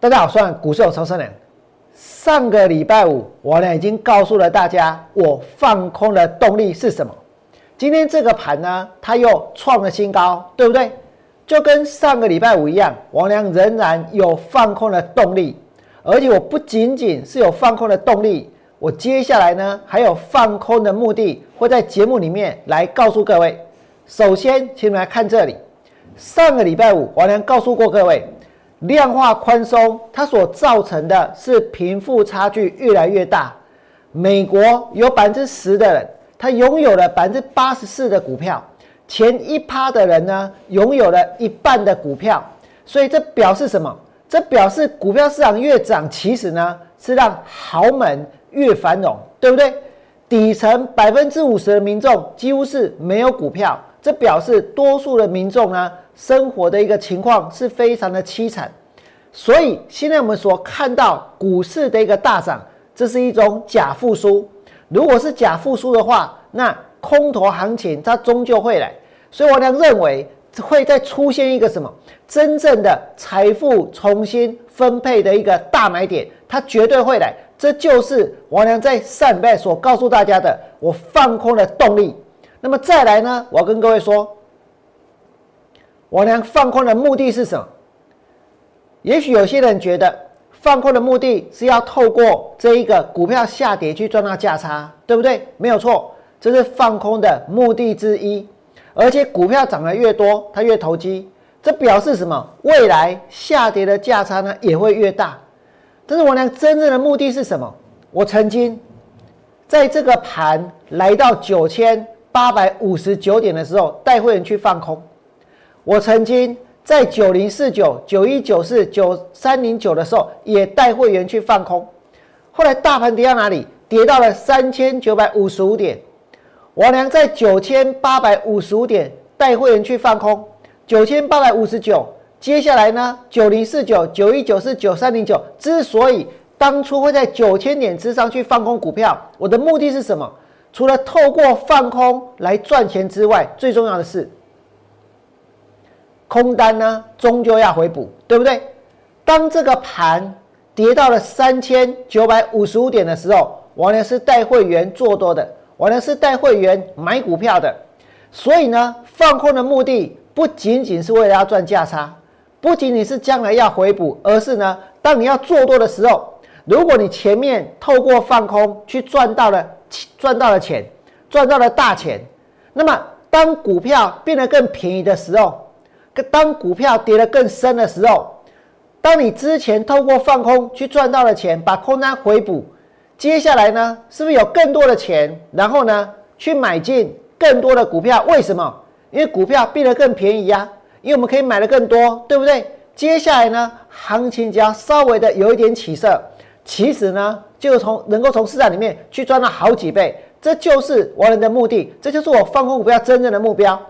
大家好，我是股市有超生人。上个礼拜五，我呢已经告诉了大家，我放空的动力是什么。今天这个盘呢，它又创了新高，对不对？就跟上个礼拜五一样，王良仍然有放空的动力，而且我不仅仅是有放空的动力，我接下来呢还有放空的目的，会在节目里面来告诉各位。首先，请你们来看这里，上个礼拜五，王良告诉过各位。量化宽松，它所造成的是贫富差距越来越大。美国有百分之十的人，他拥有了百分之八十四的股票，前一趴的人呢，拥有了一半的股票。所以这表示什么？这表示股票市场越涨，其实呢是让豪门越繁荣，对不对？底层百分之五十的民众几乎是没有股票，这表示多数的民众呢。生活的一个情况是非常的凄惨，所以现在我们所看到股市的一个大涨，这是一种假复苏。如果是假复苏的话，那空头行情它终究会来。所以我俩认为会再出现一个什么真正的财富重新分配的一个大买点，它绝对会来。这就是王良在上礼拜所告诉大家的，我放空的动力。那么再来呢，我要跟各位说。我俩放空的目的是什么？也许有些人觉得放空的目的是要透过这一个股票下跌去赚到价差，对不对？没有错，这是放空的目的之一。而且股票涨得越多，它越投机，这表示什么？未来下跌的价差呢也会越大。但是我俩真正的目的是什么？我曾经在这个盘来到九千八百五十九点的时候，带会员去放空。我曾经在九零四九、九一九四、九三零九的时候，也带会员去放空。后来大盘跌到哪里？跌到了三千九百五十五点。王良在九千八百五十五点带会员去放空，九千八百五十九。接下来呢？九零四九、九一九四、九三零九。之所以当初会在九千点之上去放空股票，我的目的是什么？除了透过放空来赚钱之外，最重要的是。空单呢，终究要回补，对不对？当这个盘跌到了三千九百五十五点的时候，我呢是带会员做多的，我呢是带会员买股票的。所以呢，放空的目的不仅仅是为了要赚价差，不仅仅是将来要回补，而是呢，当你要做多的时候，如果你前面透过放空去赚到了赚到了钱，赚到了大钱，那么当股票变得更便宜的时候，当股票跌得更深的时候，当你之前透过放空去赚到的钱，把空单回补，接下来呢，是不是有更多的钱？然后呢，去买进更多的股票？为什么？因为股票变得更便宜呀，因为我们可以买的更多，对不对？接下来呢，行情只要稍微的有一点起色，其实呢，就从能够从市场里面去赚到好几倍，这就是我人的目的，这就是我放空股票真正的目标。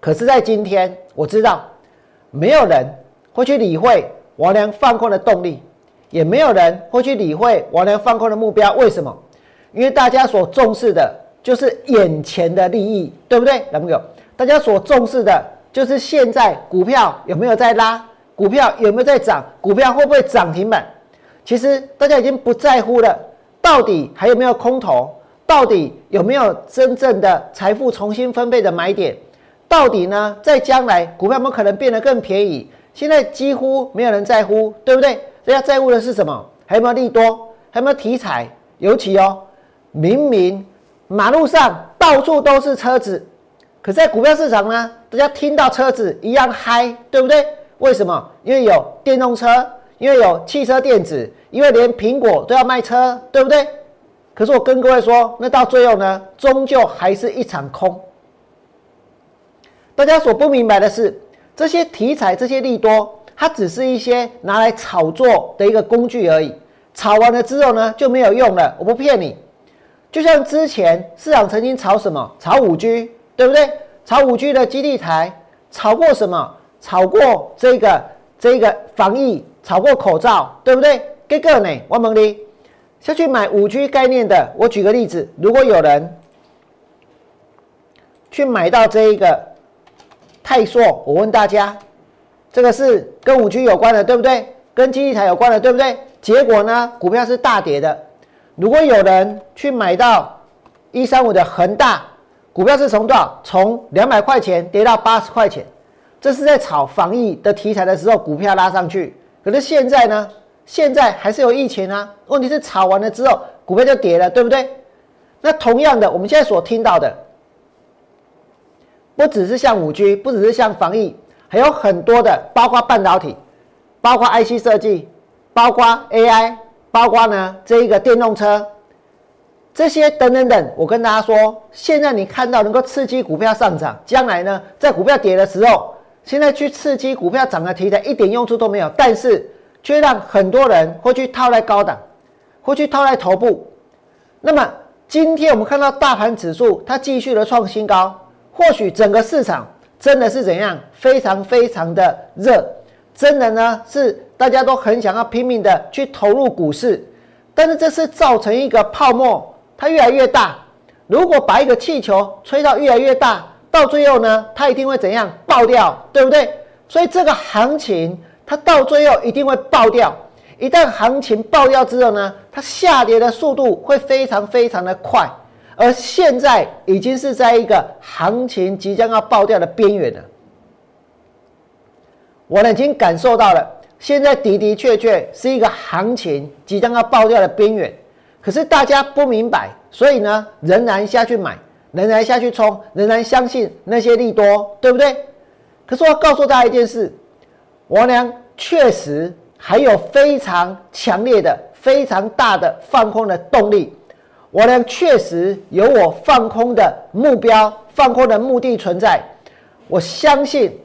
可是，在今天，我知道没有人会去理会王良放空的动力，也没有人会去理会王良放空的目标。为什么？因为大家所重视的就是眼前的利益，对不对，男朋友？大家所重视的就是现在股票有没有在拉，股票有没有在涨，股票会不会涨停板？其实大家已经不在乎了，到底还有没有空头？到底有没有真正的财富重新分配的买点？到底呢？在将来，股票有没有可能变得更便宜？现在几乎没有人在乎，对不对？大家在乎的是什么？还有没有利多？还有没有题材？尤其哦，明明马路上到处都是车子，可在股票市场呢，大家听到车子一样嗨，对不对？为什么？因为有电动车，因为有汽车电子，因为连苹果都要卖车，对不对？可是我跟各位说，那到最后呢，终究还是一场空。大家所不明白的是，这些题材、这些利多，它只是一些拿来炒作的一个工具而已。炒完了之后呢，就没有用了。我不骗你，就像之前市场曾经炒什么？炒五 G，对不对？炒五 G 的基地台，炒过什么？炒过这个这个防疫，炒过口罩，对不对？这个呢，我问你，下去买五 G 概念的，我举个例子，如果有人去买到这一个。泰硕，我问大家，这个是跟五 G 有关的，对不对？跟基地台有关的，对不对？结果呢，股票是大跌的。如果有人去买到一三五的恒大，股票是从多少？从两百块钱跌到八十块钱，这是在炒防疫的题材的时候，股票拉上去。可是现在呢？现在还是有疫情啊。问题是炒完了之后，股票就跌了，对不对？那同样的，我们现在所听到的，不只是像五 G，不只是像防疫，还有很多的，包括半导体，包括 IC 设计，包括 AI，包括呢这一个电动车。这些等等等，我跟大家说，现在你看到能够刺激股票上涨，将来呢，在股票跌的时候，现在去刺激股票涨的题材一点用处都没有，但是却让很多人会去套在高档，会去套在头部。那么今天我们看到大盘指数它继续的创新高，或许整个市场真的是怎样，非常非常的热，真的呢是大家都很想要拼命的去投入股市，但是这是造成一个泡沫。它越来越大，如果把一个气球吹到越来越大，到最后呢，它一定会怎样爆掉，对不对？所以这个行情它到最后一定会爆掉。一旦行情爆掉之后呢，它下跌的速度会非常非常的快。而现在已经是在一个行情即将要爆掉的边缘了。我呢已经感受到了，现在的的确确是一个行情即将要爆掉的边缘。可是大家不明白，所以呢，仍然下去买，仍然下去冲，仍然相信那些利多，对不对？可是我告诉大家一件事，我娘确实还有非常强烈的、非常大的放空的动力。我呢确实有我放空的目标、放空的目的存在。我相信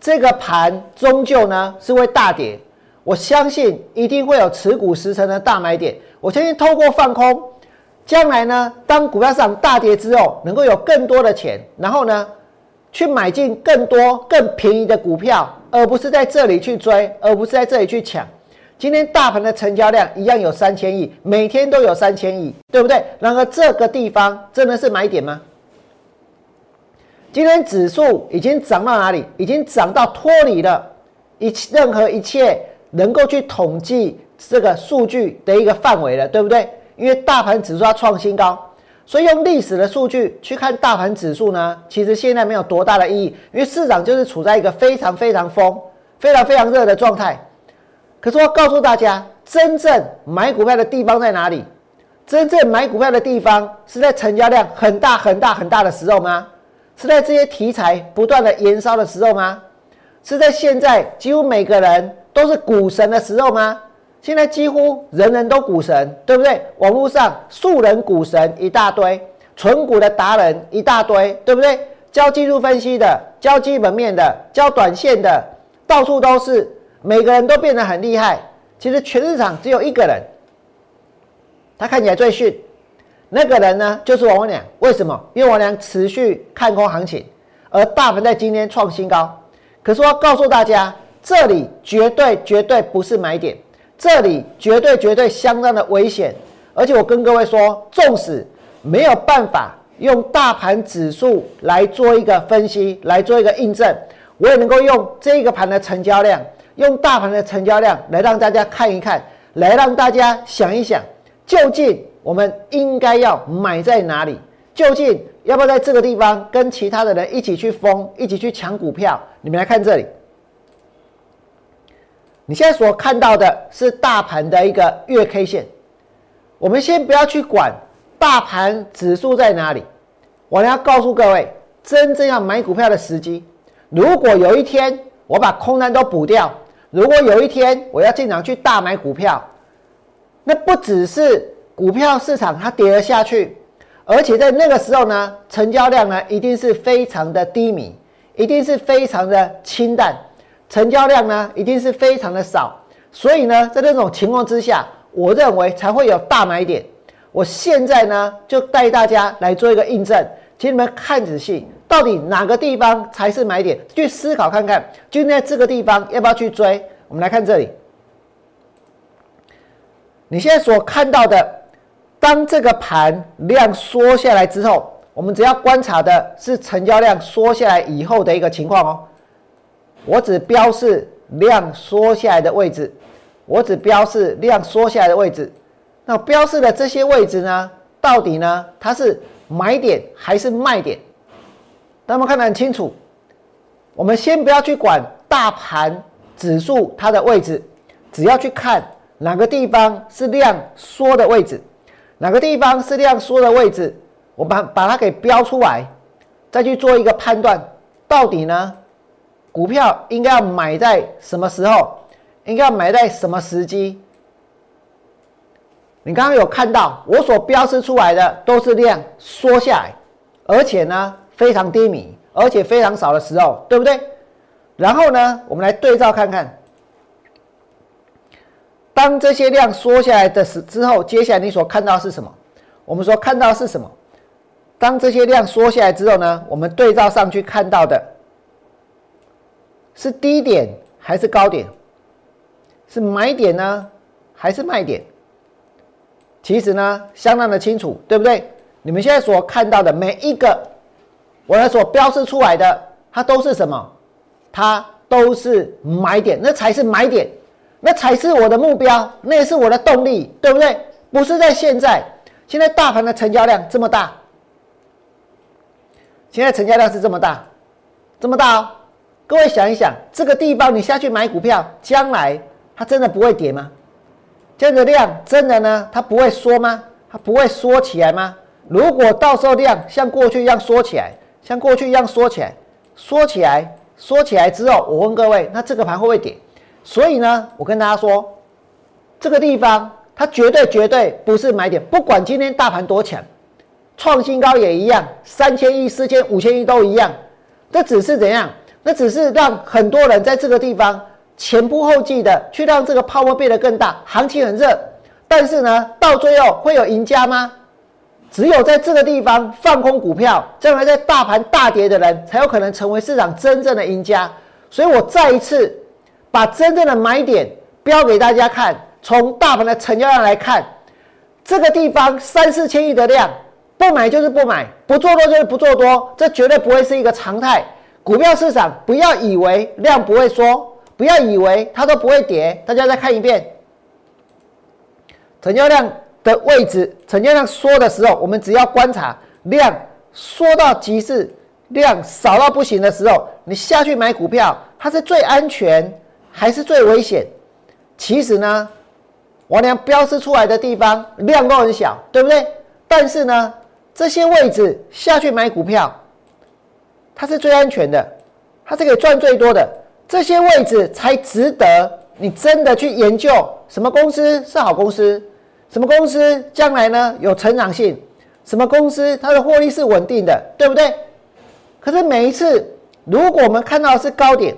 这个盘终究呢是会大跌，我相信一定会有持股十成的大买点。我相信透过放空，将来呢，当股票市场大跌之后，能够有更多的钱，然后呢，去买进更多更便宜的股票，而不是在这里去追，而不是在这里去抢。今天大盘的成交量一样有三千亿，每天都有三千亿，对不对？然而这个地方真的是买点吗？今天指数已经涨到哪里？已经涨到脱离了一任何一切能够去统计。这个数据的一个范围了，对不对？因为大盘指数要创新高，所以用历史的数据去看大盘指数呢，其实现在没有多大的意义，因为市场就是处在一个非常非常疯、非常非常热的状态。可是我告诉大家，真正买股票的地方在哪里？真正买股票的地方是在成交量很大很大很大的时候吗？是在这些题材不断的燃烧的时候吗？是在现在几乎每个人都是股神的时候吗？现在几乎人人都股神，对不对？网络上素人股神一大堆，纯股的达人一大堆，对不对？教技术分析的，教基本面的，教短线的，到处都是，每个人都变得很厉害。其实全市场只有一个人，他看起来最逊，那个人呢就是王良。为什么？因为王良持续看空行情，而大盘在今天创新高。可是我告诉大家，这里绝对绝对不是买点。这里绝对绝对相当的危险，而且我跟各位说，纵使没有办法用大盘指数来做一个分析，来做一个印证，我也能够用这个盘的成交量，用大盘的成交量来让大家看一看，来让大家想一想，究竟我们应该要买在哪里？究竟要不要在这个地方跟其他的人一起去疯，一起去抢股票？你们来看这里。你现在所看到的是大盘的一个月 K 线，我们先不要去管大盘指数在哪里，我要告诉各位，真正要买股票的时机。如果有一天我把空单都补掉，如果有一天我要进场去大买股票，那不只是股票市场它跌了下去，而且在那个时候呢，成交量呢一定是非常的低迷，一定是非常的清淡。成交量呢，一定是非常的少，所以呢，在这种情况之下，我认为才会有大买点。我现在呢，就带大家来做一个印证，请你们看仔细，到底哪个地方才是买点？去思考看看，就在这个地方要不要去追？我们来看这里，你现在所看到的，当这个盘量缩下来之后，我们只要观察的是成交量缩下来以后的一个情况哦。我只标示量缩下来的位置，我只标示量缩下来的位置。那标示的这些位置呢，到底呢它是买点还是卖点？那么看得很清楚。我们先不要去管大盘指数它的位置，只要去看哪个地方是量缩的位置，哪个地方是量缩的位置，我把把它给标出来，再去做一个判断，到底呢，股票应该要买在什么时候，应该要买在什么时机？你刚刚有看到我所标示出来的都是量缩下来，而且呢非常低迷。而且非常少的时候，对不对？然后呢，我们来对照看看，当这些量缩下来的时之后，接下来你所看到是什么？我们说看到是什么？当这些量缩下来之后呢，我们对照上去看到的是低点还是高点？是买点呢，还是卖点？其实呢，相当的清楚，对不对？你们现在所看到的每一个。我所标示出来的，它都是什么？它都是买点，那才是买点，那才是我的目标，那也是我的动力，对不对？不是在现在，现在大盘的成交量这么大，现在成交量是这么大，这么大。各位想一想，这个地方你下去买股票，将来它真的不会跌吗？这样的量真的呢？它不会缩吗？它不会缩起来吗？如果到时候量像过去一样缩起来？像过去一样缩起来，缩起来，缩起来之后，我问各位，那这个盘会不会跌？所以呢，我跟大家说，这个地方它绝对绝对不是买点，不管今天大盘多强，创新高也一样，三千亿、四千、五千亿都一样。这只是怎样？那只是让很多人在这个地方前仆后继的去让这个泡沫变得更大，行情很热。但是呢，到最后会有赢家吗？只有在这个地方放空股票，将来在大盘大跌的人才有可能成为市场真正的赢家。所以我再一次把真正的买点标给大家看。从大盘的成交量来看，这个地方三四千亿的量，不买就是不买，不做多就是不做多，这绝对不会是一个常态。股票市场不要以为量不会缩，不要以为它都不会跌。大家再看一遍，成交量。的位置，成交量缩的时候，我们只要观察量缩到极致，量少到不行的时候，你下去买股票，它是最安全还是最危险？其实呢，王良标示出来的地方量都很小，对不对？但是呢，这些位置下去买股票，它是最安全的，它是可以赚最多的。这些位置才值得你真的去研究什么公司是好公司。什么公司将来呢有成长性？什么公司它的获利是稳定的，对不对？可是每一次，如果我们看到是高点，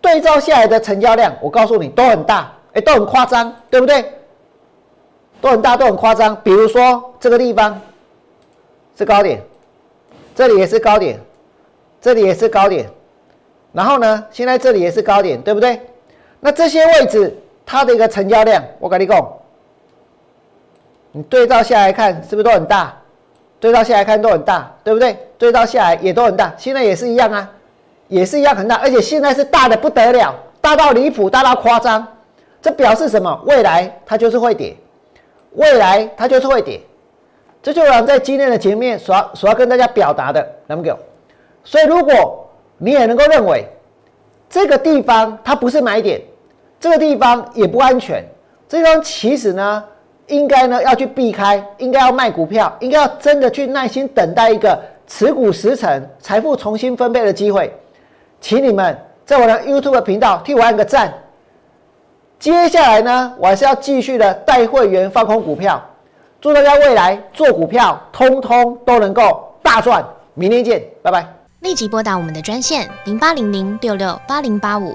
对照下来的成交量，我告诉你都很大，哎，都很夸张，对不对？都很大，都很夸张。比如说这个地方是高点，这里也是高点，这里也是高点，然后呢，现在这里也是高点，对不对？那这些位置。它的一个成交量，我跟你讲，你对照下来看，是不是都很大？对照下来看都很大，对不对？对照下来也都很大，现在也是一样啊，也是一样很大，而且现在是大的不得了，大到离谱，大到夸张。这表示什么？未来它就是会跌，未来它就是会跌。这就是我在今天的前面所要所要跟大家表达的，那么。所以如果你也能够认为这个地方它不是买点。这个地方也不安全，这地方其实呢，应该呢要去避开，应该要卖股票，应该要真的去耐心等待一个持股十成、财富重新分配的机会。请你们在我的 YouTube 频道替我按个赞。接下来呢，我还是要继续的带会员放空股票，祝大家未来做股票通通都能够大赚。明天见，拜拜。立即拨打我们的专线零八零零六六八零八五。